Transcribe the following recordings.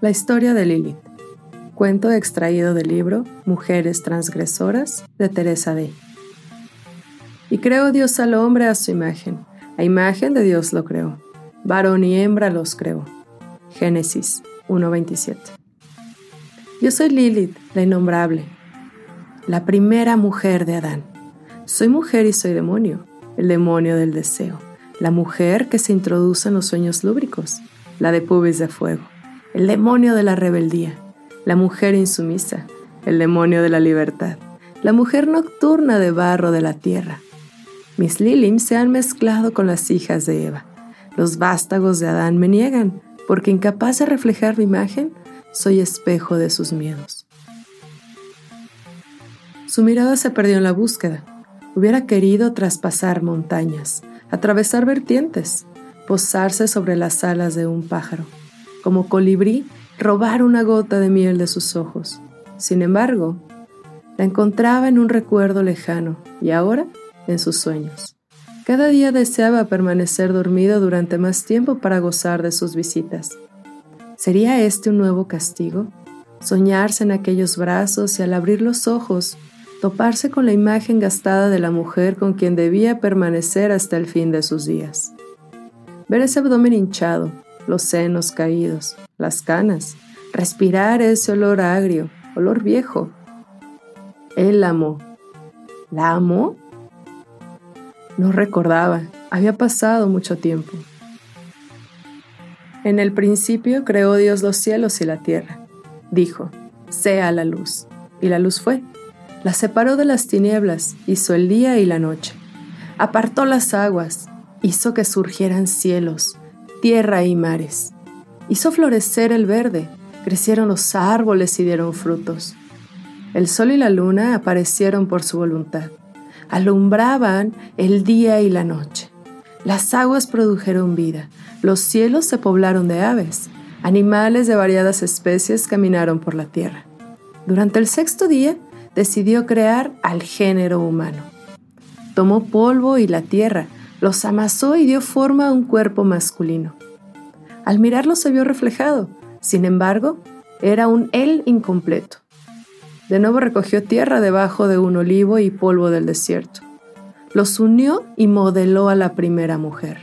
La historia de Lilith. Cuento extraído del libro Mujeres Transgresoras de Teresa Day. Y creó Dios al hombre a su imagen. A imagen de Dios lo creó. Varón y hembra los creó. Génesis 1.27. Yo soy Lilith, la innombrable, la primera mujer de Adán. Soy mujer y soy demonio, el demonio del deseo, la mujer que se introduce en los sueños lúbricos, la de pubis de fuego el demonio de la rebeldía, la mujer insumisa, el demonio de la libertad, la mujer nocturna de barro de la tierra. Mis lilim se han mezclado con las hijas de Eva. Los vástagos de Adán me niegan, porque incapaz de reflejar mi imagen, soy espejo de sus miedos. Su mirada se perdió en la búsqueda. Hubiera querido traspasar montañas, atravesar vertientes, posarse sobre las alas de un pájaro como colibrí, robar una gota de miel de sus ojos. Sin embargo, la encontraba en un recuerdo lejano y ahora en sus sueños. Cada día deseaba permanecer dormido durante más tiempo para gozar de sus visitas. ¿Sería este un nuevo castigo? Soñarse en aquellos brazos y al abrir los ojos, toparse con la imagen gastada de la mujer con quien debía permanecer hasta el fin de sus días. Ver ese abdomen hinchado, los senos caídos, las canas, respirar ese olor agrio, olor viejo. Él amó. ¿La amó? No recordaba, había pasado mucho tiempo. En el principio creó Dios los cielos y la tierra. Dijo, sea la luz. Y la luz fue. La separó de las tinieblas, hizo el día y la noche. Apartó las aguas, hizo que surgieran cielos, tierra y mares. Hizo florecer el verde, crecieron los árboles y dieron frutos. El sol y la luna aparecieron por su voluntad. Alumbraban el día y la noche. Las aguas produjeron vida, los cielos se poblaron de aves, animales de variadas especies caminaron por la tierra. Durante el sexto día decidió crear al género humano. Tomó polvo y la tierra, los amasó y dio forma a un cuerpo masculino. Al mirarlo se vio reflejado, sin embargo, era un él incompleto. De nuevo recogió tierra debajo de un olivo y polvo del desierto. Los unió y modeló a la primera mujer.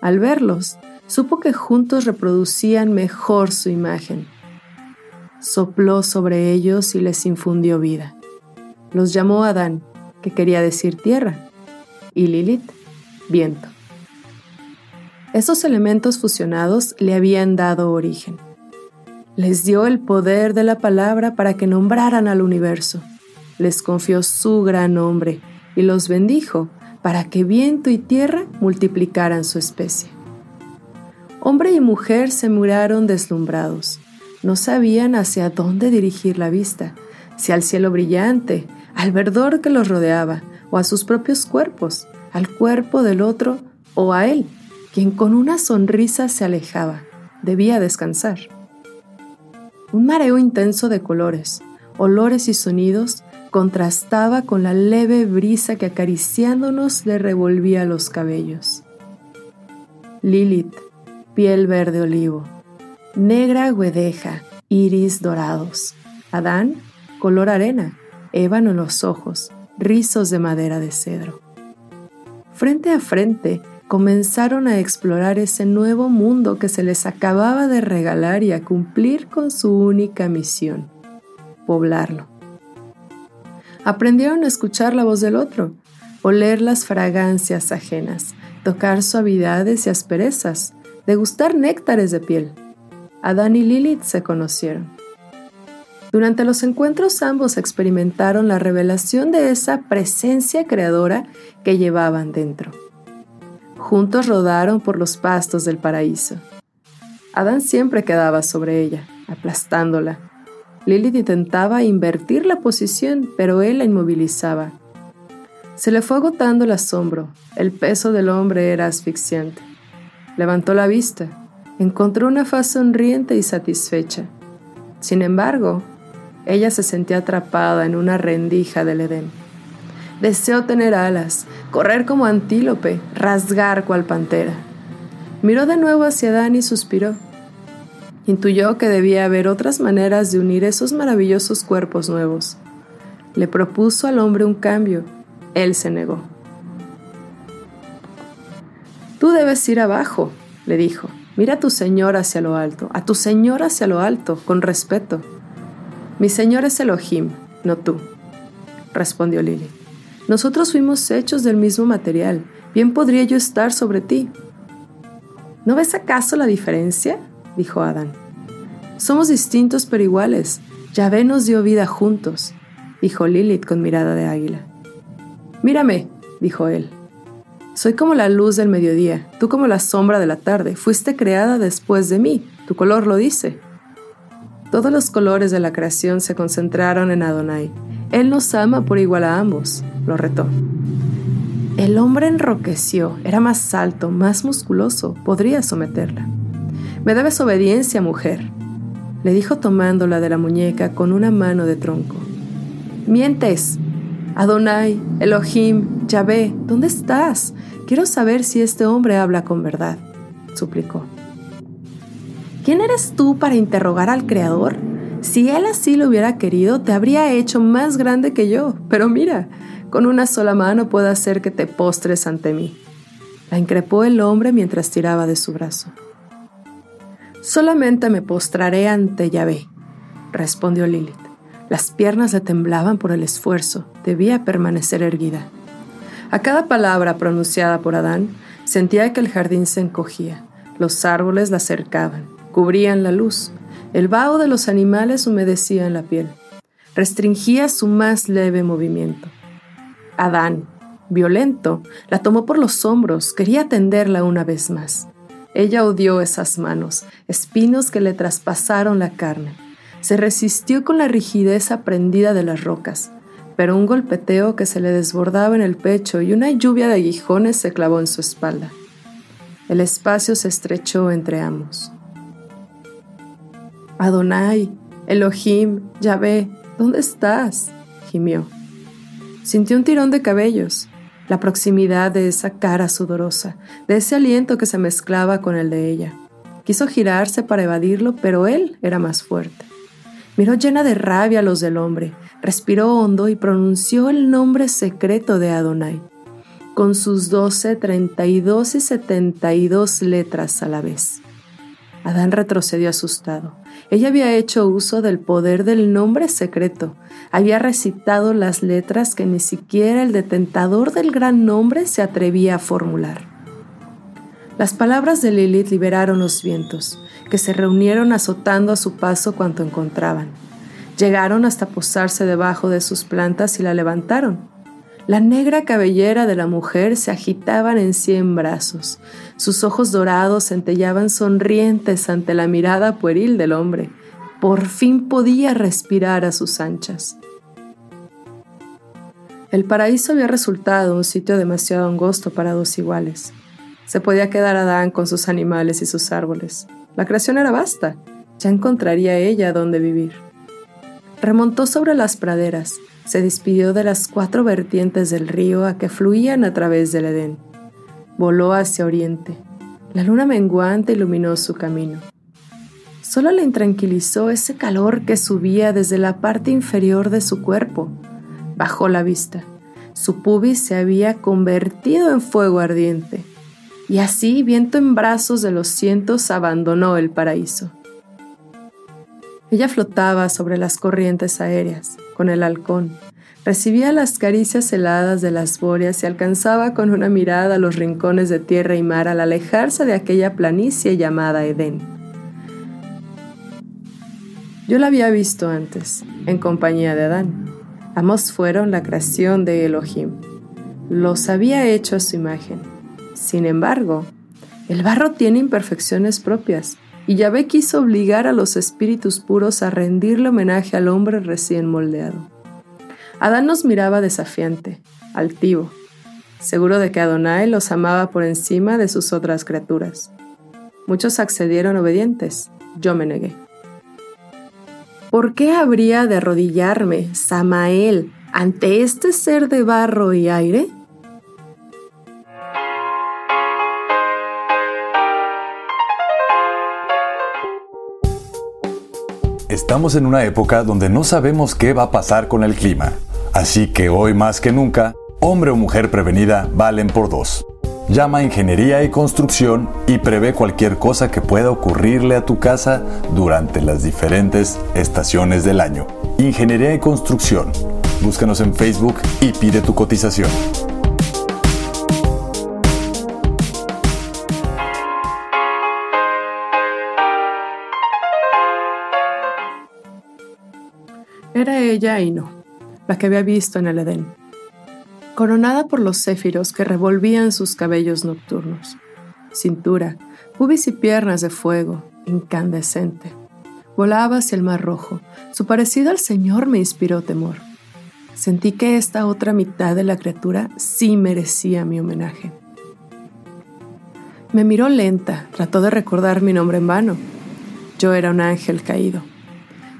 Al verlos, supo que juntos reproducían mejor su imagen. Sopló sobre ellos y les infundió vida. Los llamó Adán, que quería decir tierra, y Lilith, viento. Esos elementos fusionados le habían dado origen. Les dio el poder de la palabra para que nombraran al universo. Les confió su gran nombre y los bendijo para que viento y tierra multiplicaran su especie. Hombre y mujer se miraron deslumbrados. No sabían hacia dónde dirigir la vista, si al cielo brillante, al verdor que los rodeaba, o a sus propios cuerpos, al cuerpo del otro o a él, quien con una sonrisa se alejaba. Debía descansar. Un mareo intenso de colores, olores y sonidos contrastaba con la leve brisa que acariciándonos le revolvía los cabellos. Lilith, piel verde olivo, negra guedeja, iris dorados. Adán, color arena, ébano en los ojos, rizos de madera de cedro. Frente a frente, comenzaron a explorar ese nuevo mundo que se les acababa de regalar y a cumplir con su única misión, poblarlo. Aprendieron a escuchar la voz del otro, oler las fragancias ajenas, tocar suavidades y asperezas, degustar néctares de piel. Adán y Lilith se conocieron. Durante los encuentros ambos experimentaron la revelación de esa presencia creadora que llevaban dentro. Juntos rodaron por los pastos del paraíso. Adán siempre quedaba sobre ella, aplastándola. Lilith intentaba invertir la posición, pero él la inmovilizaba. Se le fue agotando el asombro, el peso del hombre era asfixiante. Levantó la vista, encontró una faz sonriente y satisfecha. Sin embargo, ella se sentía atrapada en una rendija del Edén. Deseó tener alas, correr como antílope, rasgar cual pantera. Miró de nuevo hacia Adán y suspiró. Intuyó que debía haber otras maneras de unir esos maravillosos cuerpos nuevos. Le propuso al hombre un cambio. Él se negó. Tú debes ir abajo, le dijo. Mira a tu Señor hacia lo alto, a tu Señor hacia lo alto, con respeto. Mi Señor es Elohim, no tú, respondió Lili. Nosotros fuimos hechos del mismo material. Bien podría yo estar sobre ti. ¿No ves acaso la diferencia? dijo Adán. Somos distintos pero iguales. Yahvé nos dio vida juntos, dijo Lilith con mirada de águila. Mírame, dijo él. Soy como la luz del mediodía, tú como la sombra de la tarde. Fuiste creada después de mí, tu color lo dice. Todos los colores de la creación se concentraron en Adonai. Él nos ama por igual a ambos, lo retó. El hombre enroqueció, era más alto, más musculoso, podría someterla. Me debes obediencia, mujer, le dijo tomándola de la muñeca con una mano de tronco. Mientes. Adonai, Elohim, Yahvé, ¿dónde estás? Quiero saber si este hombre habla con verdad, suplicó. ¿Quién eres tú para interrogar al Creador? Si Él así lo hubiera querido, te habría hecho más grande que yo. Pero mira, con una sola mano puedo hacer que te postres ante mí. La increpó el hombre mientras tiraba de su brazo. Solamente me postraré ante Yahvé, respondió Lilith. Las piernas le temblaban por el esfuerzo, debía permanecer erguida. A cada palabra pronunciada por Adán, sentía que el jardín se encogía, los árboles la cercaban, cubrían la luz. El vaho de los animales humedecía la piel. Restringía su más leve movimiento. Adán, violento, la tomó por los hombros, quería tenderla una vez más. Ella odió esas manos, espinos que le traspasaron la carne. Se resistió con la rigidez aprendida de las rocas, pero un golpeteo que se le desbordaba en el pecho y una lluvia de aguijones se clavó en su espalda. El espacio se estrechó entre ambos. Adonai, Elohim, Yahvé, ¿dónde estás? gimió. Sintió un tirón de cabellos, la proximidad de esa cara sudorosa, de ese aliento que se mezclaba con el de ella. Quiso girarse para evadirlo, pero él era más fuerte. Miró llena de rabia a los del hombre, respiró hondo y pronunció el nombre secreto de Adonai, con sus doce, treinta y dos y setenta y dos letras a la vez. Adán retrocedió asustado. Ella había hecho uso del poder del nombre secreto. Había recitado las letras que ni siquiera el detentador del gran nombre se atrevía a formular. Las palabras de Lilith liberaron los vientos, que se reunieron azotando a su paso cuanto encontraban. Llegaron hasta posarse debajo de sus plantas y la levantaron. La negra cabellera de la mujer se agitaban en cien brazos. Sus ojos dorados centellaban sonrientes ante la mirada pueril del hombre. Por fin podía respirar a sus anchas. El paraíso había resultado un sitio demasiado angosto para dos iguales. Se podía quedar Adán con sus animales y sus árboles. La creación era vasta. Ya encontraría ella dónde vivir. Remontó sobre las praderas, se despidió de las cuatro vertientes del río a que fluían a través del Edén. Voló hacia oriente. La luna menguante iluminó su camino. Solo le intranquilizó ese calor que subía desde la parte inferior de su cuerpo. Bajó la vista. Su pubis se había convertido en fuego ardiente. Y así, viento en brazos de los cientos, abandonó el paraíso. Ella flotaba sobre las corrientes aéreas, con el halcón. Recibía las caricias heladas de las bóreas y alcanzaba con una mirada los rincones de tierra y mar al alejarse de aquella planicie llamada Edén. Yo la había visto antes, en compañía de Adán. Ambos fueron la creación de Elohim. Los había hecho a su imagen. Sin embargo, el barro tiene imperfecciones propias, y Yahvé quiso obligar a los espíritus puros a rendirle homenaje al hombre recién moldeado. Adán nos miraba desafiante, altivo, seguro de que Adonai los amaba por encima de sus otras criaturas. Muchos accedieron obedientes, yo me negué. ¿Por qué habría de arrodillarme, Samael, ante este ser de barro y aire? Estamos en una época donde no sabemos qué va a pasar con el clima, así que hoy más que nunca, hombre o mujer prevenida valen por dos. Llama a Ingeniería y Construcción y prevé cualquier cosa que pueda ocurrirle a tu casa durante las diferentes estaciones del año. Ingeniería y Construcción. Búscanos en Facebook y pide tu cotización. Era ella y no, la que había visto en el Edén coronada por los céfiros que revolvían sus cabellos nocturnos. Cintura, pubis y piernas de fuego, incandescente. Volaba hacia el mar rojo. Su parecido al Señor me inspiró temor. Sentí que esta otra mitad de la criatura sí merecía mi homenaje. Me miró lenta, trató de recordar mi nombre en vano. Yo era un ángel caído.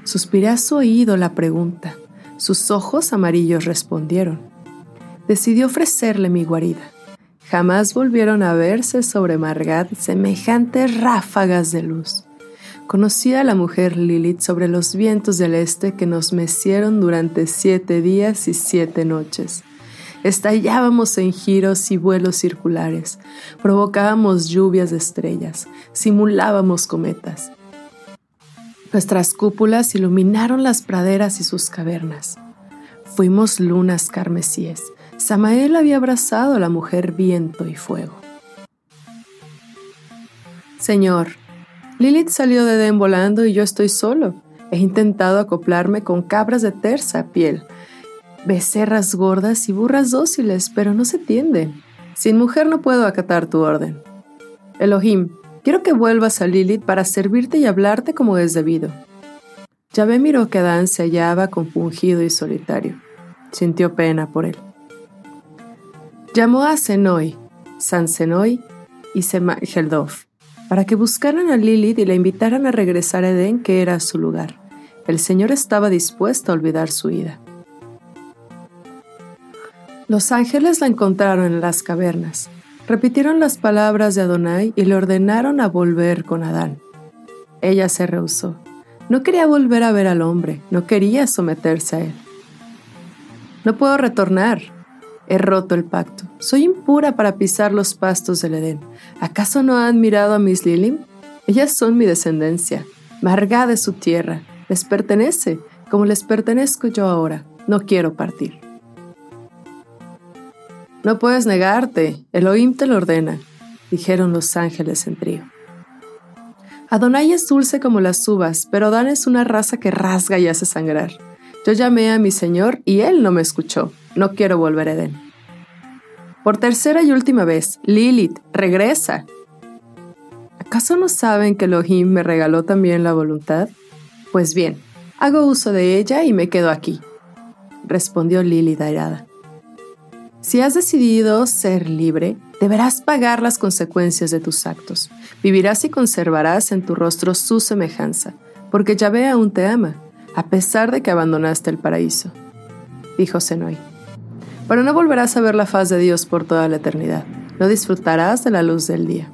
Suspiré a su oído la pregunta. Sus ojos amarillos respondieron decidió ofrecerle mi guarida. Jamás volvieron a verse sobre Margat semejantes ráfagas de luz. Conocí a la mujer Lilith sobre los vientos del este que nos mecieron durante siete días y siete noches. Estallábamos en giros y vuelos circulares, provocábamos lluvias de estrellas, simulábamos cometas. Nuestras cúpulas iluminaron las praderas y sus cavernas. Fuimos lunas carmesíes, Samael había abrazado a la mujer viento y fuego. Señor, Lilith salió de Edén volando y yo estoy solo. He intentado acoplarme con cabras de terza piel, becerras gordas y burras dóciles, pero no se tienden. Sin mujer no puedo acatar tu orden. Elohim, quiero que vuelvas a Lilith para servirte y hablarte como es debido. Yahvé miró que Adán se hallaba compungido y solitario. Sintió pena por él. Llamó a Senoi, San Senoi y Semageldov para que buscaran a Lilith y la invitaran a regresar a Edén, que era su lugar. El Señor estaba dispuesto a olvidar su ida. Los ángeles la encontraron en las cavernas, repitieron las palabras de Adonai y le ordenaron a volver con Adán. Ella se rehusó. No quería volver a ver al hombre, no quería someterse a él. No puedo retornar, He roto el pacto. Soy impura para pisar los pastos del Edén. ¿Acaso no han mirado a mis Lilim? Ellas son mi descendencia, marga de su tierra. Les pertenece, como les pertenezco yo ahora. No quiero partir. No puedes negarte, Elohim te lo ordena, dijeron los ángeles en trío. Adonai es dulce como las uvas, pero Dan es una raza que rasga y hace sangrar. Yo llamé a mi Señor y Él no me escuchó. No quiero volver a Edén. Por tercera y última vez, Lilith, regresa. ¿Acaso no saben que Elohim me regaló también la voluntad? Pues bien, hago uso de ella y me quedo aquí, respondió Lilith airada. Si has decidido ser libre, deberás pagar las consecuencias de tus actos. Vivirás y conservarás en tu rostro su semejanza, porque Yahvé aún te ama, a pesar de que abandonaste el paraíso, dijo Senoi pero no volverás a ver la faz de Dios por toda la eternidad. No disfrutarás de la luz del día,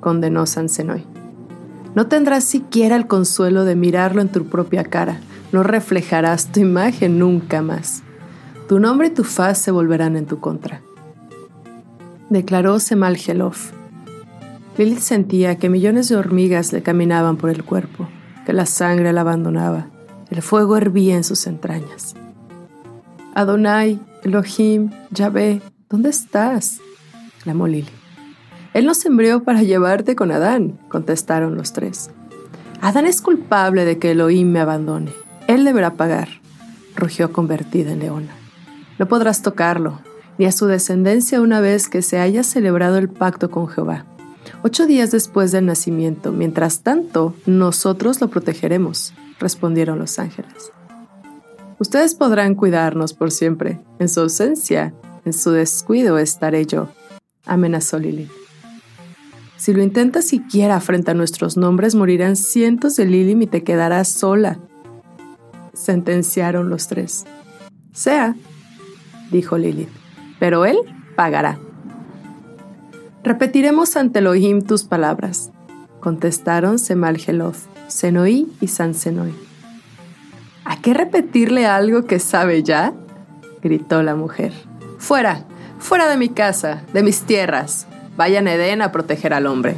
condenó San Senoy. No tendrás siquiera el consuelo de mirarlo en tu propia cara. No reflejarás tu imagen nunca más. Tu nombre y tu faz se volverán en tu contra. Declaró Semal Gelof. Lilith sentía que millones de hormigas le caminaban por el cuerpo, que la sangre la abandonaba, el fuego hervía en sus entrañas. Adonai, Elohim, Yahvé, ¿dónde estás? clamó Lili. Él nos envió para llevarte con Adán, contestaron los tres. Adán es culpable de que Elohim me abandone. Él deberá pagar, rugió convertida en leona. No podrás tocarlo, ni a su descendencia una vez que se haya celebrado el pacto con Jehová. Ocho días después del nacimiento, mientras tanto, nosotros lo protegeremos, respondieron los ángeles. Ustedes podrán cuidarnos por siempre. En su ausencia, en su descuido estaré yo, amenazó Lili. Si lo intentas siquiera frente a nuestros nombres, morirán cientos de Lili y te quedarás sola, sentenciaron los tres. Sea, dijo Lilith, pero él pagará. Repetiremos ante Elohim tus palabras, contestaron Semal Gelof, Senoí y San Senoí. ¿A qué repetirle algo que sabe ya? gritó la mujer. Fuera, fuera de mi casa, de mis tierras. Vayan a Edén a proteger al hombre.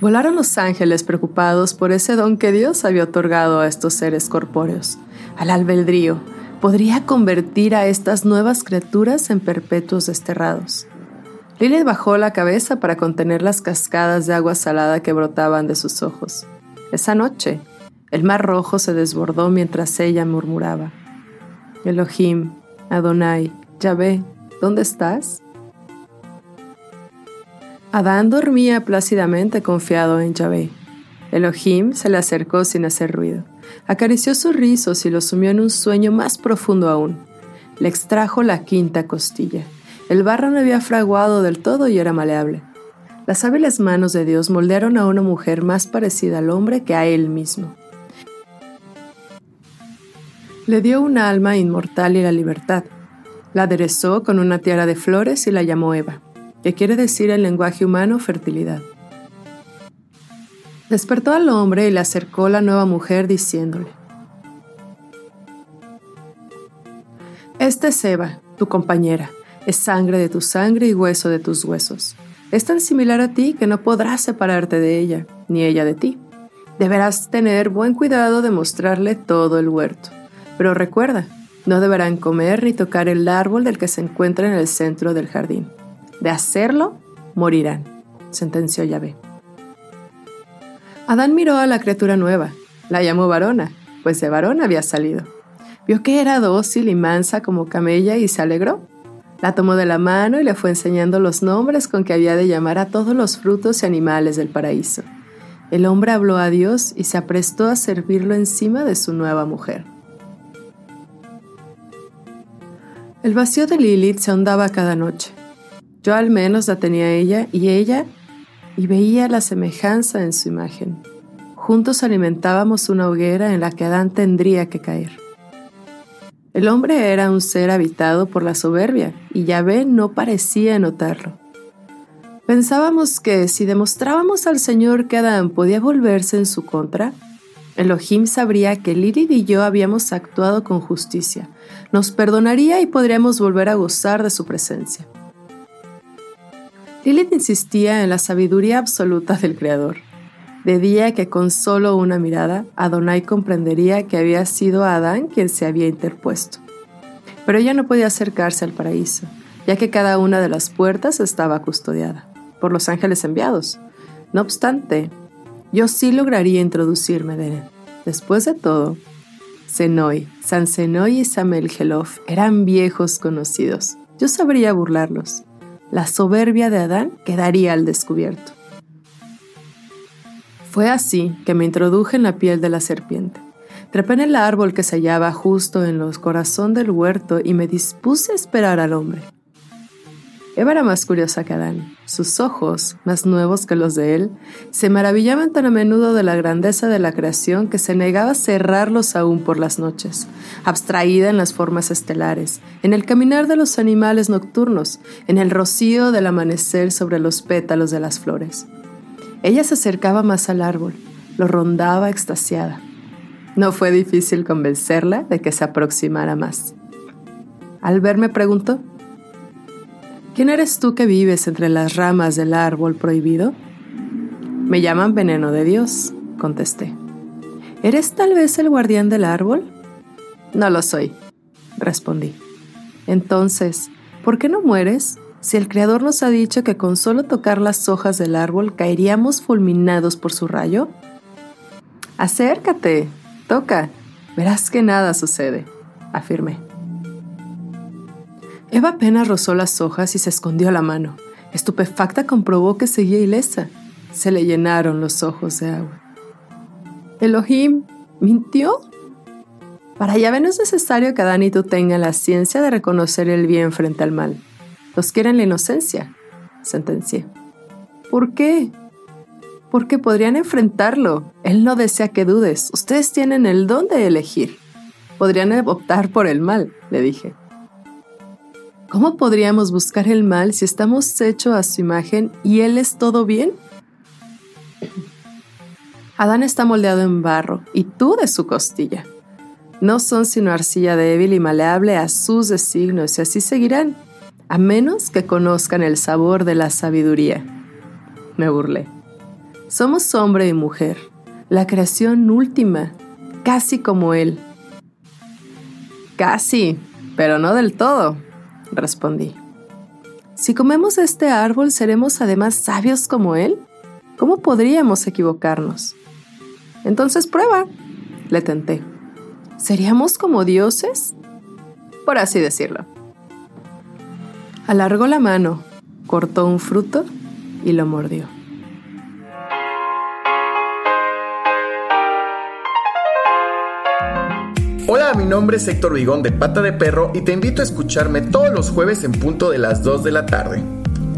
Volaron los ángeles preocupados por ese don que Dios había otorgado a estos seres corpóreos. Al albedrío, podría convertir a estas nuevas criaturas en perpetuos desterrados. Lilith bajó la cabeza para contener las cascadas de agua salada que brotaban de sus ojos. Esa noche, el mar rojo se desbordó mientras ella murmuraba. Elohim, Adonai, Yahvé, ¿dónde estás? Adán dormía plácidamente confiado en Yahvé. Elohim se le acercó sin hacer ruido. Acarició sus rizos y lo sumió en un sueño más profundo aún. Le extrajo la quinta costilla. El barro no había fraguado del todo y era maleable. Las hábiles manos de Dios moldearon a una mujer más parecida al hombre que a él mismo. Le dio un alma inmortal y la libertad. La aderezó con una tiara de flores y la llamó Eva que quiere decir en lenguaje humano fertilidad. Despertó al hombre y le acercó la nueva mujer diciéndole, Esta es Eva, tu compañera, es sangre de tu sangre y hueso de tus huesos. Es tan similar a ti que no podrás separarte de ella, ni ella de ti. Deberás tener buen cuidado de mostrarle todo el huerto. Pero recuerda, no deberán comer ni tocar el árbol del que se encuentra en el centro del jardín. De hacerlo, morirán, sentenció Yahvé. Adán miró a la criatura nueva, la llamó varona, pues de varón había salido. Vio que era dócil y mansa como camella y se alegró. La tomó de la mano y le fue enseñando los nombres con que había de llamar a todos los frutos y animales del paraíso. El hombre habló a Dios y se aprestó a servirlo encima de su nueva mujer. El vacío de Lilith se ahondaba cada noche. Yo al menos la tenía ella y ella y veía la semejanza en su imagen. Juntos alimentábamos una hoguera en la que Adán tendría que caer. El hombre era un ser habitado por la soberbia y Yahvé no parecía notarlo. Pensábamos que si demostrábamos al Señor que Adán podía volverse en su contra, Elohim sabría que Lilith y yo habíamos actuado con justicia, nos perdonaría y podríamos volver a gozar de su presencia. Lilith insistía en la sabiduría absoluta del Creador. Decía que con solo una mirada, Adonai comprendería que había sido Adán quien se había interpuesto. Pero ella no podía acercarse al paraíso, ya que cada una de las puertas estaba custodiada por los ángeles enviados. No obstante, yo sí lograría introducirme de él. Después de todo, Senoi, San Senoi y Samel Gelof eran viejos conocidos. Yo sabría burlarlos la soberbia de Adán quedaría al descubierto. Fue así que me introduje en la piel de la serpiente. Trepé en el árbol que se hallaba justo en los corazón del huerto y me dispuse a esperar al hombre. Eva era más curiosa que Adán. Sus ojos, más nuevos que los de él, se maravillaban tan a menudo de la grandeza de la creación que se negaba a cerrarlos aún por las noches, abstraída en las formas estelares, en el caminar de los animales nocturnos, en el rocío del amanecer sobre los pétalos de las flores. Ella se acercaba más al árbol, lo rondaba extasiada. No fue difícil convencerla de que se aproximara más. Al verme preguntó, ¿Quién eres tú que vives entre las ramas del árbol prohibido? Me llaman veneno de Dios, contesté. ¿Eres tal vez el guardián del árbol? No lo soy, respondí. Entonces, ¿por qué no mueres? Si el Creador nos ha dicho que con solo tocar las hojas del árbol caeríamos fulminados por su rayo, acércate, toca, verás que nada sucede, afirmé. Eva apenas rozó las hojas y se escondió la mano. Estupefacta comprobó que seguía ilesa. Se le llenaron los ojos de agua. Elohim, ¿mintió? Para Yahvé no es necesario que Adán y tú tengan la ciencia de reconocer el bien frente al mal. Los quieren la inocencia, sentencié. ¿Por qué? Porque podrían enfrentarlo. Él no desea que dudes. Ustedes tienen el don de elegir. Podrían optar por el mal, le dije. ¿Cómo podríamos buscar el mal si estamos hechos a su imagen y Él es todo bien? Adán está moldeado en barro y tú de su costilla. No son sino arcilla débil y maleable a sus designios y así seguirán, a menos que conozcan el sabor de la sabiduría. Me burlé. Somos hombre y mujer, la creación última, casi como Él. Casi, pero no del todo, respondí. Si comemos este árbol, ¿seremos además sabios como Él? ¿Cómo podríamos equivocarnos? Entonces prueba, le tenté. ¿Seríamos como dioses? Por así decirlo. Alargó la mano, cortó un fruto y lo mordió. Hola, mi nombre es Héctor Vigón de Pata de Perro y te invito a escucharme todos los jueves en punto de las 2 de la tarde.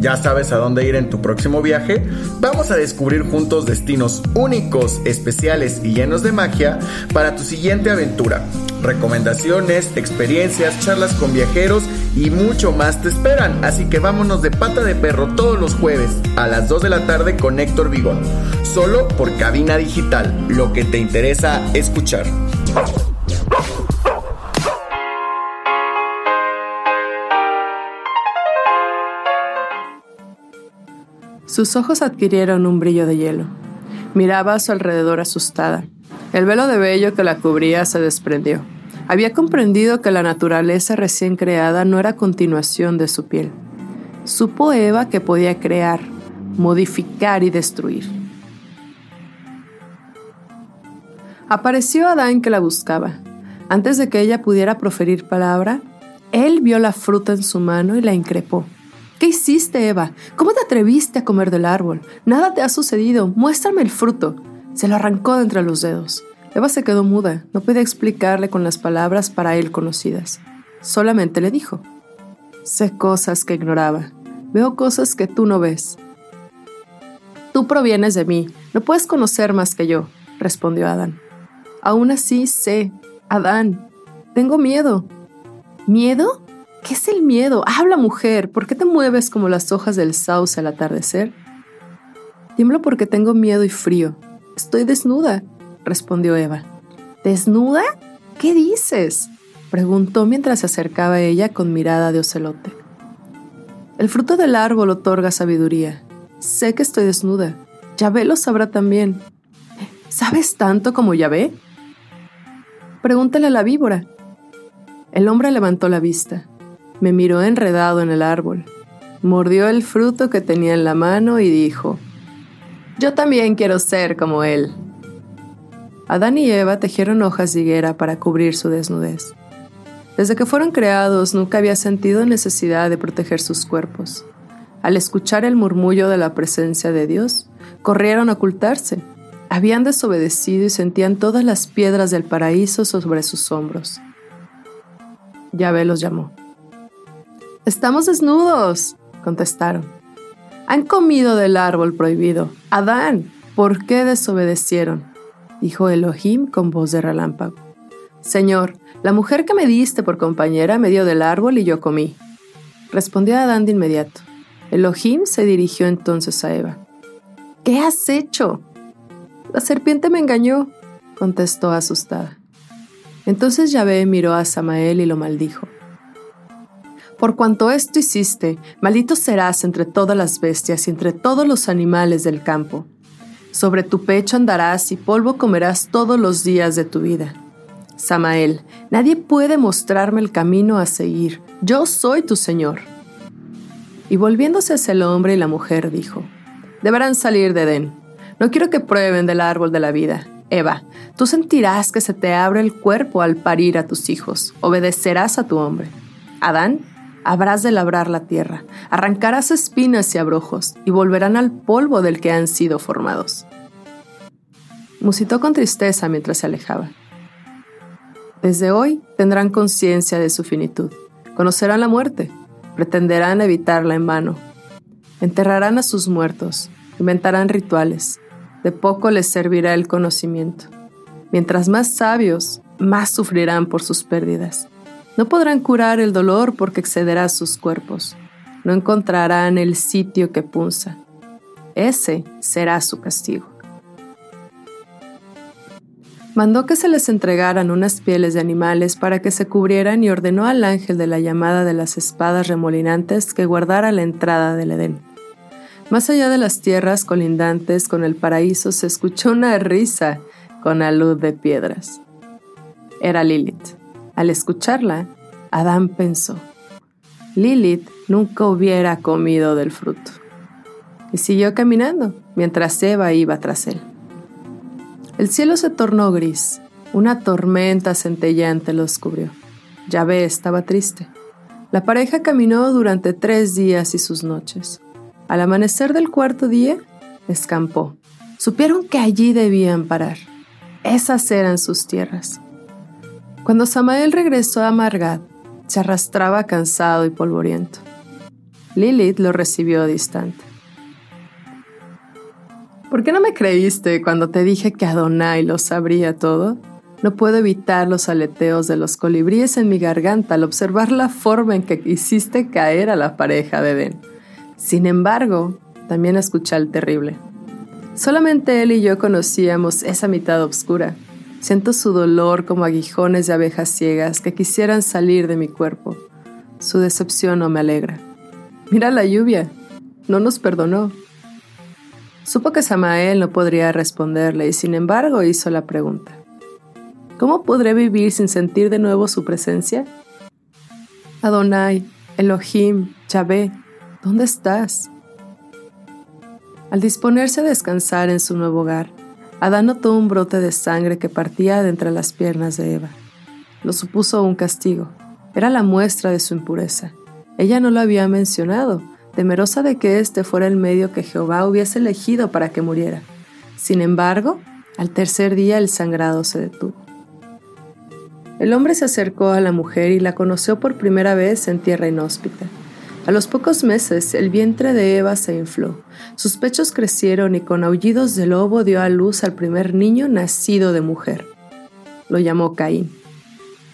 ¿Ya sabes a dónde ir en tu próximo viaje? Vamos a descubrir juntos destinos únicos, especiales y llenos de magia para tu siguiente aventura. Recomendaciones, experiencias, charlas con viajeros y mucho más te esperan. Así que vámonos de pata de perro todos los jueves a las 2 de la tarde con Héctor Vigón. Solo por cabina digital, lo que te interesa escuchar. Sus ojos adquirieron un brillo de hielo. Miraba a su alrededor asustada. El velo de vello que la cubría se desprendió. Había comprendido que la naturaleza recién creada no era continuación de su piel. Supo Eva que podía crear, modificar y destruir. Apareció Adán que la buscaba. Antes de que ella pudiera proferir palabra, él vio la fruta en su mano y la increpó. ¿Qué hiciste, Eva? ¿Cómo te atreviste a comer del árbol? Nada te ha sucedido. Muéstrame el fruto. Se lo arrancó de entre los dedos. Eva se quedó muda. No podía explicarle con las palabras para él conocidas. Solamente le dijo. Sé cosas que ignoraba. Veo cosas que tú no ves. Tú provienes de mí. No puedes conocer más que yo, respondió Adán. Aún así sé. Adán, tengo miedo. ¿Miedo? ¿Qué es el miedo? Habla, mujer. ¿Por qué te mueves como las hojas del sauce al atardecer? Tiemblo porque tengo miedo y frío. Estoy desnuda, respondió Eva. ¿Desnuda? ¿Qué dices? preguntó mientras se acercaba a ella con mirada de ocelote. El fruto del árbol otorga sabiduría. Sé que estoy desnuda. Yahvé lo sabrá también. ¿Sabes tanto como Yahvé? Pregúntale a la víbora. El hombre levantó la vista. Me miró enredado en el árbol, mordió el fruto que tenía en la mano y dijo, Yo también quiero ser como él. Adán y Eva tejieron hojas de higuera para cubrir su desnudez. Desde que fueron creados nunca había sentido necesidad de proteger sus cuerpos. Al escuchar el murmullo de la presencia de Dios, corrieron a ocultarse. Habían desobedecido y sentían todas las piedras del paraíso sobre sus hombros. Yahvé los llamó. Estamos desnudos, contestaron. Han comido del árbol prohibido. Adán, ¿por qué desobedecieron? dijo Elohim con voz de relámpago. Señor, la mujer que me diste por compañera me dio del árbol y yo comí. Respondió Adán de inmediato. Elohim se dirigió entonces a Eva. ¿Qué has hecho? La serpiente me engañó, contestó asustada. Entonces Yahvé miró a Samael y lo maldijo. Por cuanto esto hiciste, maldito serás entre todas las bestias y entre todos los animales del campo. Sobre tu pecho andarás y polvo comerás todos los días de tu vida. Samael, nadie puede mostrarme el camino a seguir. Yo soy tu Señor. Y volviéndose hacia el hombre y la mujer, dijo, Deberán salir de Edén. No quiero que prueben del árbol de la vida. Eva, tú sentirás que se te abre el cuerpo al parir a tus hijos. Obedecerás a tu hombre. Adán, habrás de labrar la tierra, arrancarás espinas y abrojos, y volverán al polvo del que han sido formados. Musitó con tristeza mientras se alejaba. Desde hoy tendrán conciencia de su finitud, conocerán la muerte, pretenderán evitarla en vano, enterrarán a sus muertos, inventarán rituales, de poco les servirá el conocimiento. Mientras más sabios, más sufrirán por sus pérdidas. No podrán curar el dolor porque excederá sus cuerpos. No encontrarán el sitio que punza. Ese será su castigo. Mandó que se les entregaran unas pieles de animales para que se cubrieran y ordenó al ángel de la llamada de las espadas remolinantes que guardara la entrada del Edén. Más allá de las tierras colindantes con el paraíso se escuchó una risa con la luz de piedras. Era Lilith. Al escucharla, Adán pensó, Lilith nunca hubiera comido del fruto. Y siguió caminando mientras Eva iba tras él. El cielo se tornó gris, una tormenta centellante los cubrió. Yahvé estaba triste. La pareja caminó durante tres días y sus noches. Al amanecer del cuarto día, escampó. Supieron que allí debían parar. Esas eran sus tierras. Cuando Samael regresó a Margad, se arrastraba cansado y polvoriento. Lilith lo recibió distante. ¿Por qué no me creíste cuando te dije que Adonai lo sabría todo? No puedo evitar los aleteos de los colibríes en mi garganta al observar la forma en que hiciste caer a la pareja de Edén. Sin embargo, también escuché al terrible. Solamente él y yo conocíamos esa mitad oscura. Siento su dolor como aguijones de abejas ciegas que quisieran salir de mi cuerpo. Su decepción no me alegra. Mira la lluvia. No nos perdonó. Supo que Samael no podría responderle y sin embargo hizo la pregunta. ¿Cómo podré vivir sin sentir de nuevo su presencia? Adonai, Elohim, Yahvé, ¿dónde estás? Al disponerse a descansar en su nuevo hogar, Adán notó un brote de sangre que partía de entre las piernas de Eva. Lo supuso un castigo. Era la muestra de su impureza. Ella no lo había mencionado, temerosa de que este fuera el medio que Jehová hubiese elegido para que muriera. Sin embargo, al tercer día el sangrado se detuvo. El hombre se acercó a la mujer y la conoció por primera vez en tierra inhóspita. A los pocos meses el vientre de Eva se infló, sus pechos crecieron y con aullidos de lobo dio a luz al primer niño nacido de mujer. Lo llamó Caín.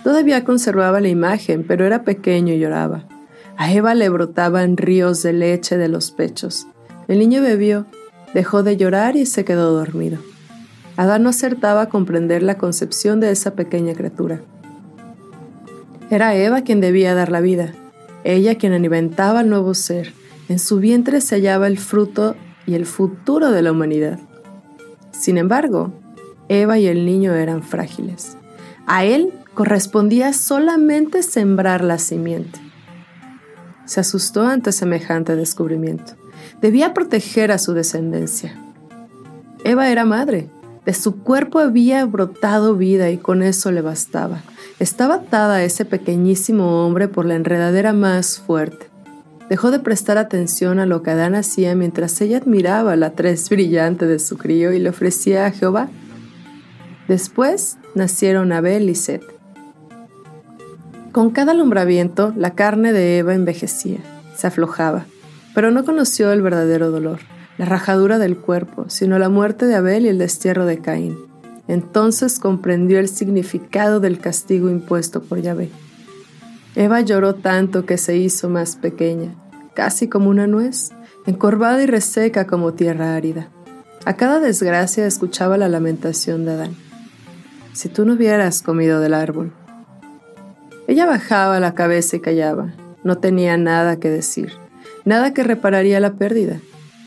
Todavía conservaba la imagen, pero era pequeño y lloraba. A Eva le brotaban ríos de leche de los pechos. El niño bebió, dejó de llorar y se quedó dormido. Adán no acertaba a comprender la concepción de esa pequeña criatura. Era Eva quien debía dar la vida, ella quien alimentaba al nuevo ser. En su vientre se hallaba el fruto y el futuro de la humanidad. Sin embargo, Eva y el niño eran frágiles. A él correspondía solamente sembrar la simiente. Se asustó ante semejante descubrimiento. Debía proteger a su descendencia. Eva era madre. De su cuerpo había brotado vida y con eso le bastaba. Estaba atada a ese pequeñísimo hombre por la enredadera más fuerte. Dejó de prestar atención a lo que Adán hacía mientras ella admiraba la tres brillante de su crío y le ofrecía a Jehová. Después nacieron Abel y Seth. Con cada alumbramiento, la carne de Eva envejecía, se aflojaba, pero no conoció el verdadero dolor, la rajadura del cuerpo, sino la muerte de Abel y el destierro de Caín. Entonces comprendió el significado del castigo impuesto por Yahvé. Eva lloró tanto que se hizo más pequeña, casi como una nuez, encorvada y reseca como tierra árida. A cada desgracia escuchaba la lamentación de Adán. Si tú no hubieras comido del árbol, ella bajaba la cabeza y callaba. No tenía nada que decir, nada que repararía la pérdida.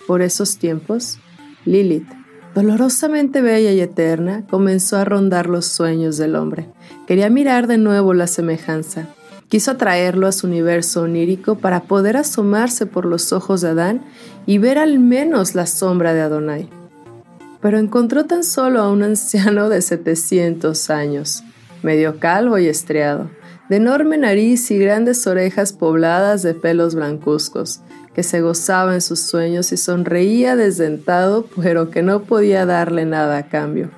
Por esos tiempos, Lilith, dolorosamente bella y eterna, comenzó a rondar los sueños del hombre. Quería mirar de nuevo la semejanza. Quiso atraerlo a su universo onírico para poder asomarse por los ojos de Adán y ver al menos la sombra de Adonai. Pero encontró tan solo a un anciano de 700 años, medio calvo y estriado, de enorme nariz y grandes orejas pobladas de pelos blancuzcos, que se gozaba en sus sueños y sonreía desdentado, pero que no podía darle nada a cambio,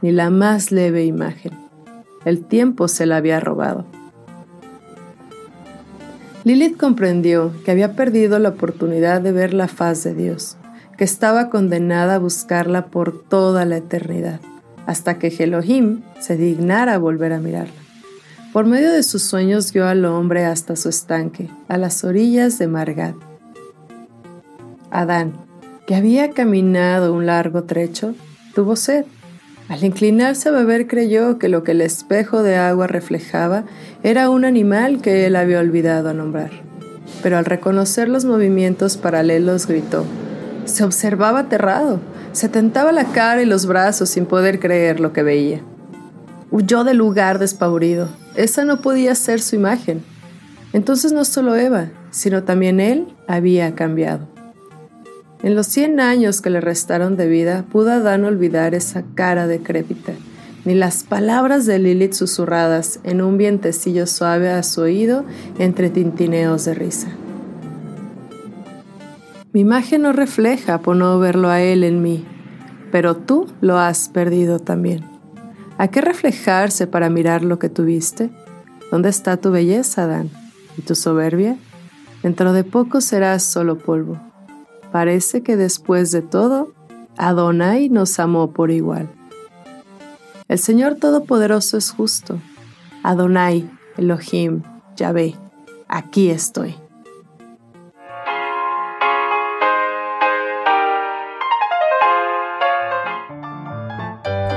ni la más leve imagen. El tiempo se la había robado. Lilith comprendió que había perdido la oportunidad de ver la faz de Dios, que estaba condenada a buscarla por toda la eternidad, hasta que Elohim se dignara volver a mirarla. Por medio de sus sueños guió al hombre hasta su estanque, a las orillas de Margat. Adán, que había caminado un largo trecho, tuvo sed al inclinarse a beber creyó que lo que el espejo de agua reflejaba era un animal que él había olvidado nombrar. Pero al reconocer los movimientos paralelos gritó. Se observaba aterrado, se tentaba la cara y los brazos sin poder creer lo que veía. Huyó del lugar despavorido. Esa no podía ser su imagen. Entonces no solo Eva, sino también él había cambiado. En los cien años que le restaron de vida, pudo Adán olvidar esa cara decrépita, ni las palabras de Lilith susurradas en un vientecillo suave a su oído entre tintineos de risa. Mi imagen no refleja por no verlo a él en mí, pero tú lo has perdido también. ¿A qué reflejarse para mirar lo que tuviste? ¿Dónde está tu belleza, Adán? ¿Y tu soberbia? Dentro de poco serás solo polvo. Parece que después de todo, Adonai nos amó por igual. El Señor Todopoderoso es justo. Adonai, Elohim, Yahvé, aquí estoy.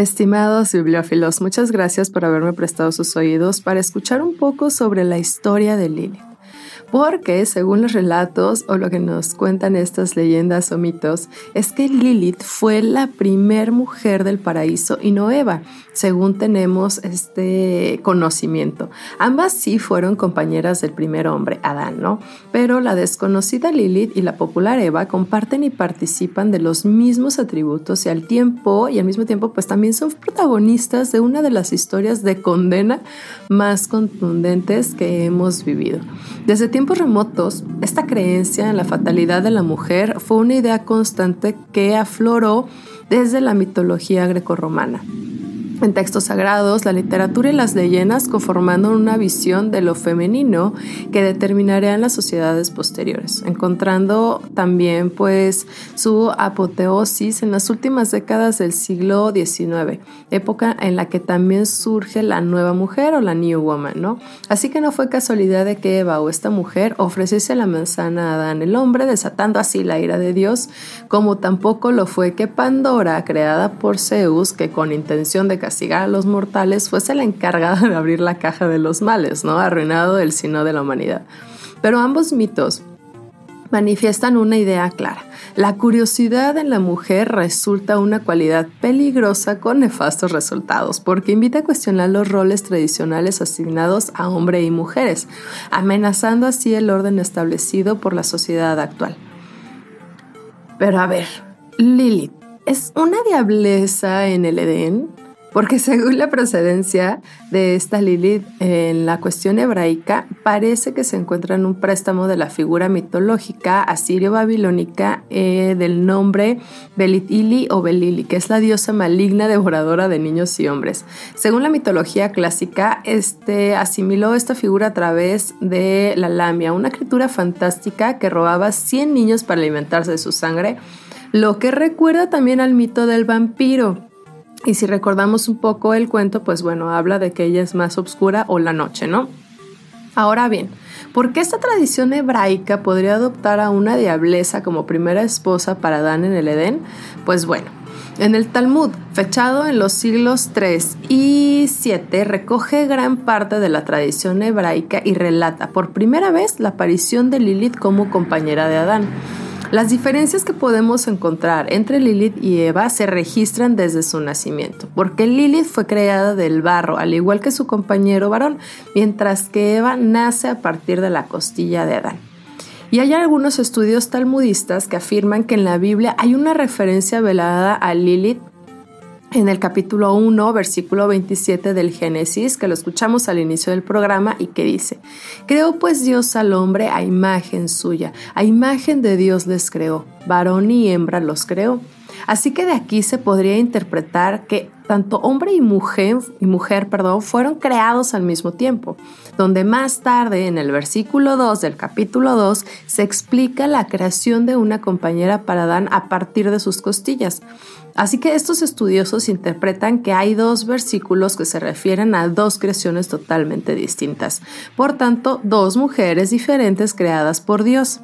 Estimados bibliófilos, muchas gracias por haberme prestado sus oídos para escuchar un poco sobre la historia de Lilith porque según los relatos o lo que nos cuentan estas leyendas o mitos, es que Lilith fue la primer mujer del paraíso y no Eva, según tenemos este conocimiento. Ambas sí fueron compañeras del primer hombre, Adán, ¿no? Pero la desconocida Lilith y la popular Eva comparten y participan de los mismos atributos y al tiempo y al mismo tiempo pues también son protagonistas de una de las historias de condena más contundentes que hemos vivido. Desde tiempos remotos, esta creencia en la fatalidad de la mujer fue una idea constante que afloró desde la mitología grecorromana en textos sagrados, la literatura y las leyendas conformando una visión de lo femenino que determinarían las sociedades posteriores, encontrando también pues su apoteosis en las últimas décadas del siglo XIX, época en la que también surge la nueva mujer o la New Woman, ¿no? Así que no fue casualidad de que Eva o esta mujer ofreciese la manzana a Adán el hombre, desatando así la ira de Dios, como tampoco lo fue que Pandora, creada por Zeus, que con intención de castigar a los mortales, fuese la encargada de abrir la caja de los males, ¿no? Arruinado el sino de la humanidad. Pero ambos mitos manifiestan una idea clara. La curiosidad en la mujer resulta una cualidad peligrosa con nefastos resultados, porque invita a cuestionar los roles tradicionales asignados a hombre y mujeres, amenazando así el orden establecido por la sociedad actual. Pero a ver, Lilith, ¿es una diableza en el Edén? Porque según la procedencia de esta Lilith en la cuestión hebraica, parece que se encuentra en un préstamo de la figura mitológica asirio-babilónica eh, del nombre Belitili o Belili, que es la diosa maligna devoradora de niños y hombres. Según la mitología clásica, este asimiló esta figura a través de la lamia, una criatura fantástica que robaba 100 niños para alimentarse de su sangre, lo que recuerda también al mito del vampiro y si recordamos un poco el cuento, pues bueno, habla de que ella es más oscura o la noche, ¿no? Ahora bien, ¿por qué esta tradición hebraica podría adoptar a una diableza como primera esposa para Adán en el Edén? Pues bueno, en el Talmud, fechado en los siglos 3 y 7, recoge gran parte de la tradición hebraica y relata por primera vez la aparición de Lilith como compañera de Adán. Las diferencias que podemos encontrar entre Lilith y Eva se registran desde su nacimiento, porque Lilith fue creada del barro, al igual que su compañero varón, mientras que Eva nace a partir de la costilla de Adán. Y hay algunos estudios talmudistas que afirman que en la Biblia hay una referencia velada a Lilith en el capítulo 1, versículo 27 del Génesis, que lo escuchamos al inicio del programa y que dice, Creó pues Dios al hombre a imagen suya, a imagen de Dios les creó, varón y hembra los creó. Así que de aquí se podría interpretar que tanto hombre y mujer, y mujer perdón, fueron creados al mismo tiempo, donde más tarde en el versículo 2 del capítulo 2 se explica la creación de una compañera para Adán a partir de sus costillas. Así que estos estudiosos interpretan que hay dos versículos que se refieren a dos creaciones totalmente distintas, por tanto, dos mujeres diferentes creadas por Dios.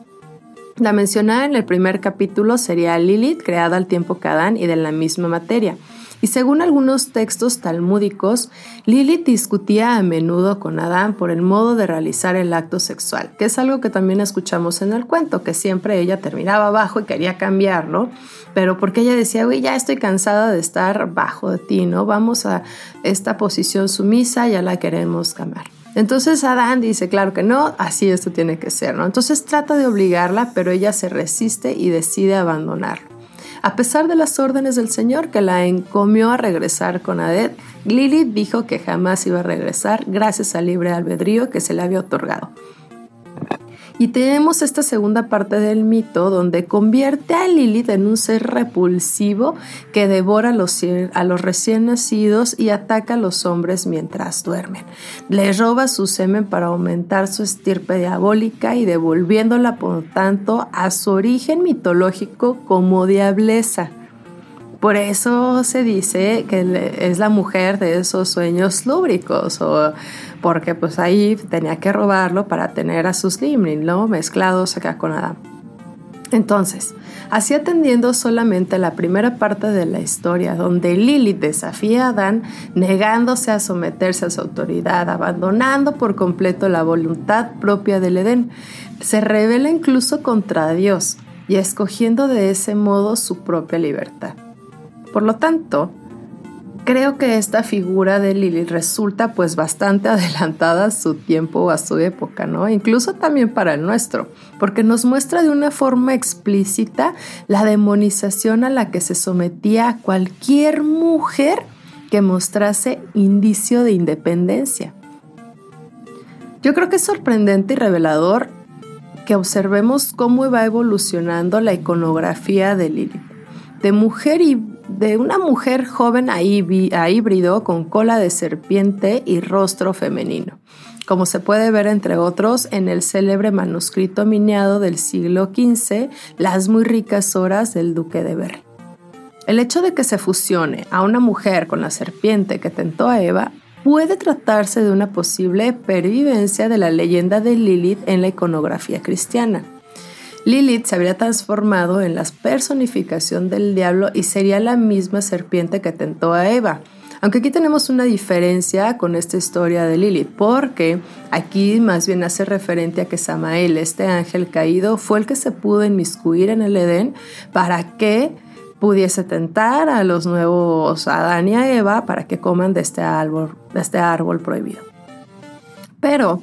La mencionada en el primer capítulo sería Lilith, creada al tiempo que Adán y de la misma materia. Y según algunos textos talmúdicos, Lilith discutía a menudo con Adán por el modo de realizar el acto sexual, que es algo que también escuchamos en el cuento, que siempre ella terminaba abajo y quería cambiar, ¿no? Pero porque ella decía, uy, ya estoy cansada de estar bajo de ti, ¿no? Vamos a esta posición sumisa, ya la queremos cambiar. Entonces Adán dice, claro que no, así esto tiene que ser, ¿no? Entonces trata de obligarla, pero ella se resiste y decide abandonarlo. A pesar de las órdenes del Señor que la encomió a regresar con Aded, Lilith dijo que jamás iba a regresar gracias al libre albedrío que se le había otorgado. Y tenemos esta segunda parte del mito donde convierte a Lilith en un ser repulsivo que devora a los, recién nacidos y ataca a los hombres mientras duermen. Le roba su semen para aumentar su estirpe diabólica y devolviéndola por tanto a su origen mitológico como diableza. Por eso se dice que es la mujer de esos sueños lúbricos o porque pues ahí tenía que robarlo para tener a sus Limrin, ¿no? Mezclados acá con Adán. Entonces, así atendiendo solamente la primera parte de la historia, donde Lilith desafía a Adán negándose a someterse a su autoridad, abandonando por completo la voluntad propia del Edén, se revela incluso contra Dios y escogiendo de ese modo su propia libertad. Por lo tanto, Creo que esta figura de Lili resulta pues bastante adelantada a su tiempo o a su época, ¿no? Incluso también para el nuestro, porque nos muestra de una forma explícita la demonización a la que se sometía cualquier mujer que mostrase indicio de independencia. Yo creo que es sorprendente y revelador que observemos cómo va evolucionando la iconografía de Lili. De mujer y de una mujer joven a, híbrido con cola de serpiente y rostro femenino, como se puede ver entre otros en el célebre manuscrito miniado del siglo XV, Las muy ricas horas del duque de Berry. El hecho de que se fusione a una mujer con la serpiente que tentó a Eva puede tratarse de una posible pervivencia de la leyenda de Lilith en la iconografía cristiana. Lilith se habría transformado en la personificación del diablo y sería la misma serpiente que tentó a Eva. Aunque aquí tenemos una diferencia con esta historia de Lilith, porque aquí más bien hace referente a que Samael, este ángel caído, fue el que se pudo inmiscuir en el Edén para que pudiese tentar a los nuevos Adán y Eva para que coman de este árbol, de este árbol prohibido. Pero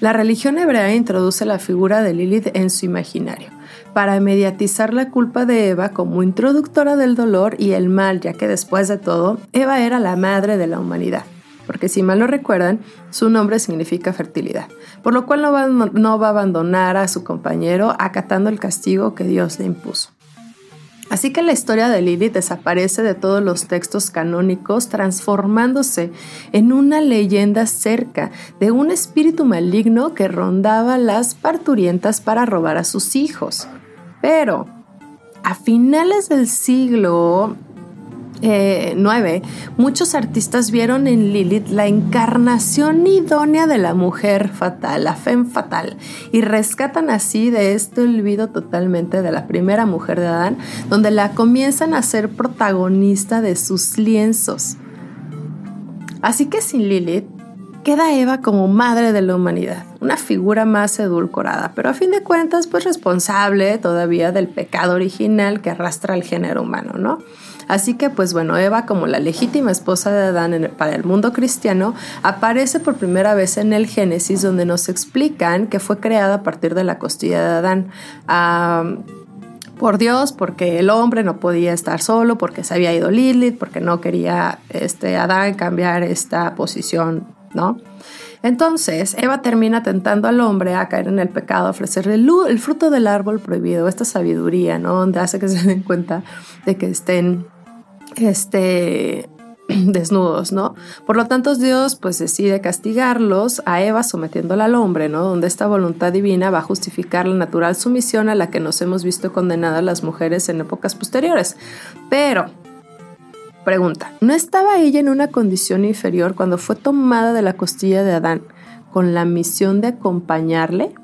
La religión hebrea introduce la figura de Lilith en su imaginario, para mediatizar la culpa de Eva como introductora del dolor y el mal, ya que después de todo, Eva era la madre de la humanidad porque si mal no recuerdan, su nombre significa fertilidad, por lo cual no va, no va, a abandonar a su compañero acatando el castigo que Dios le impuso. Así que la historia de Lilith desaparece de todos los textos canónicos, transformándose en una leyenda cerca de un espíritu maligno que rondaba las parturientas para robar a sus hijos. Pero a finales del siglo eh, muchos artistas vieron en Lilith la encarnación idónea de la mujer fatal, la femme fatal, y rescatan así de este olvido totalmente de la primera mujer de Adán, donde la comienzan a ser protagonista de sus lienzos. Así que sin Lilith, queda Eva como madre de la humanidad, una figura más edulcorada, pero a fin de cuentas pues responsable todavía del pecado original que arrastra al género humano, ¿no? Así que, pues bueno, Eva, como la legítima esposa de Adán para el mundo cristiano, aparece por primera vez en el Génesis, donde nos explican que fue creada a partir de la costilla de Adán. por Dios, porque el hombre no podía estar solo, porque se había ido Lilith, porque no quería este, Adán cambiar esta posición, ¿no? Entonces, Eva termina tentando al hombre a caer en el pecado, a ofrecerle el, el, fruto del árbol prohibido, esta sabiduría, ¿no? Donde hace que se den cuenta de que estén este, desnudos, ¿no? Por lo tanto, Dios pues decide castigarlos a Eva sometiéndola al hombre, ¿no? Donde esta voluntad divina va a justificar la natural sumisión a la que nos hemos visto condenadas las mujeres en épocas posteriores. Pero, pregunta, ¿no estaba ella en una condición inferior cuando fue tomada de la costilla de Adán con la misión de acompañarle?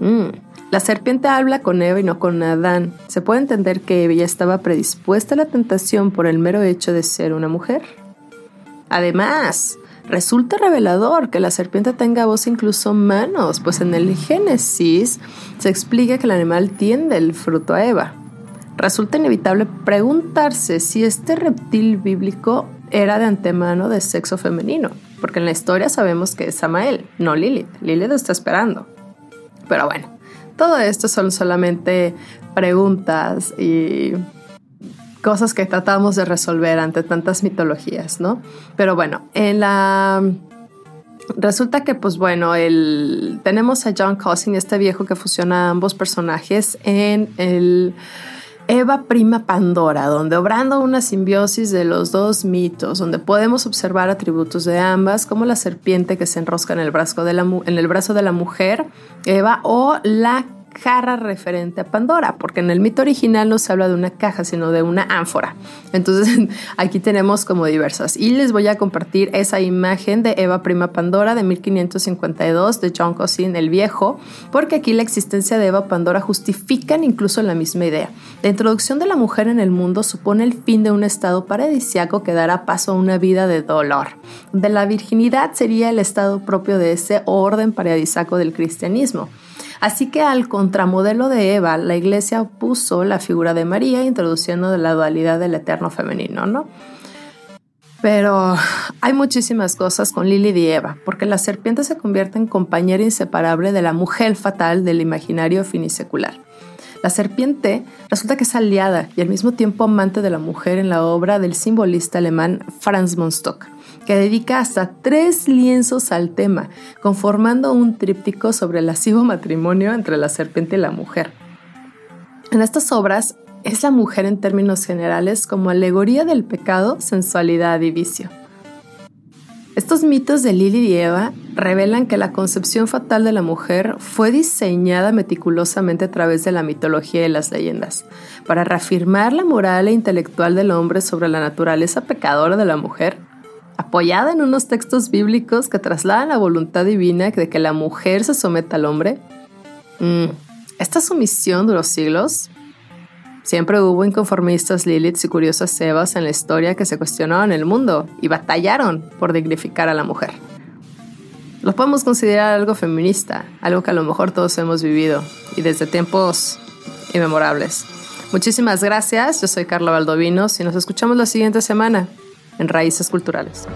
Mm. La serpiente habla con Eva y no con Adán. ¿Se puede entender que Eva ya estaba predispuesta a la tentación por el mero hecho de ser una mujer? Además, resulta revelador que la serpiente tenga voz incluso manos, pues en el Génesis se explica que el animal tiende el fruto a Eva. Resulta inevitable preguntarse si este reptil bíblico era de antemano de sexo femenino, porque en la historia sabemos que es Samael, no Lilith. Lilith está esperando. Pero bueno, todo esto son solamente preguntas y cosas que tratamos de resolver ante tantas mitologías, ¿no? Pero bueno, en la... Resulta que, pues bueno, el... tenemos a John Cousin, este viejo que fusiona ambos personajes en el Eva Prima Pandora, donde obrando una simbiosis de los dos mitos, donde podemos observar atributos de ambas, como la serpiente que se enrosca en el brazo de la, en el brazo de la mujer, Eva, o la jarra referente a Pandora, porque en el mito original no se habla de una caja, sino de una ánfora. Entonces aquí tenemos como diversas. Y les voy a compartir esa imagen de Eva Prima Pandora de 1552 de John Cousin el Viejo, porque aquí la existencia de Eva Pandora justifican incluso la misma idea. La introducción de la mujer en el mundo supone el fin de un estado paradisiaco que dará paso a una vida de dolor. De la virginidad sería el estado propio de ese orden paradisiaco del cristianismo. Así que al contramodelo de Eva, la iglesia puso la figura de María, introduciendo la dualidad del eterno femenino, ¿no? Pero hay muchísimas cosas con Lili y Eva, porque la serpiente se convierte en compañera inseparable de la mujer fatal del imaginario finisecular. La serpiente resulta que es aliada y al mismo tiempo amante de la mujer en la obra del simbolista alemán Franz Monstock que dedica hasta tres lienzos al tema, conformando un tríptico sobre el lascivo matrimonio entre la serpiente y la mujer. En estas obras es la mujer en términos generales como alegoría del pecado, sensualidad y vicio. Estos mitos de Lili y Eva revelan que la concepción fatal de la mujer fue diseñada meticulosamente a través de la mitología y las leyendas, para reafirmar la moral e intelectual del hombre sobre la naturaleza pecadora de la mujer apoyada en unos textos bíblicos que trasladan la voluntad divina de que la mujer se someta al hombre. Mm, esta sumisión duró siglos. Siempre hubo inconformistas Lilith y curiosas Evas en la historia que se cuestionaban el mundo y batallaron por dignificar a la mujer. Lo podemos considerar algo feminista, algo que a lo mejor todos hemos vivido y desde tiempos inmemorables. Muchísimas gracias, yo soy Carla Valdovinos y nos escuchamos la siguiente semana en Raíces Culturales.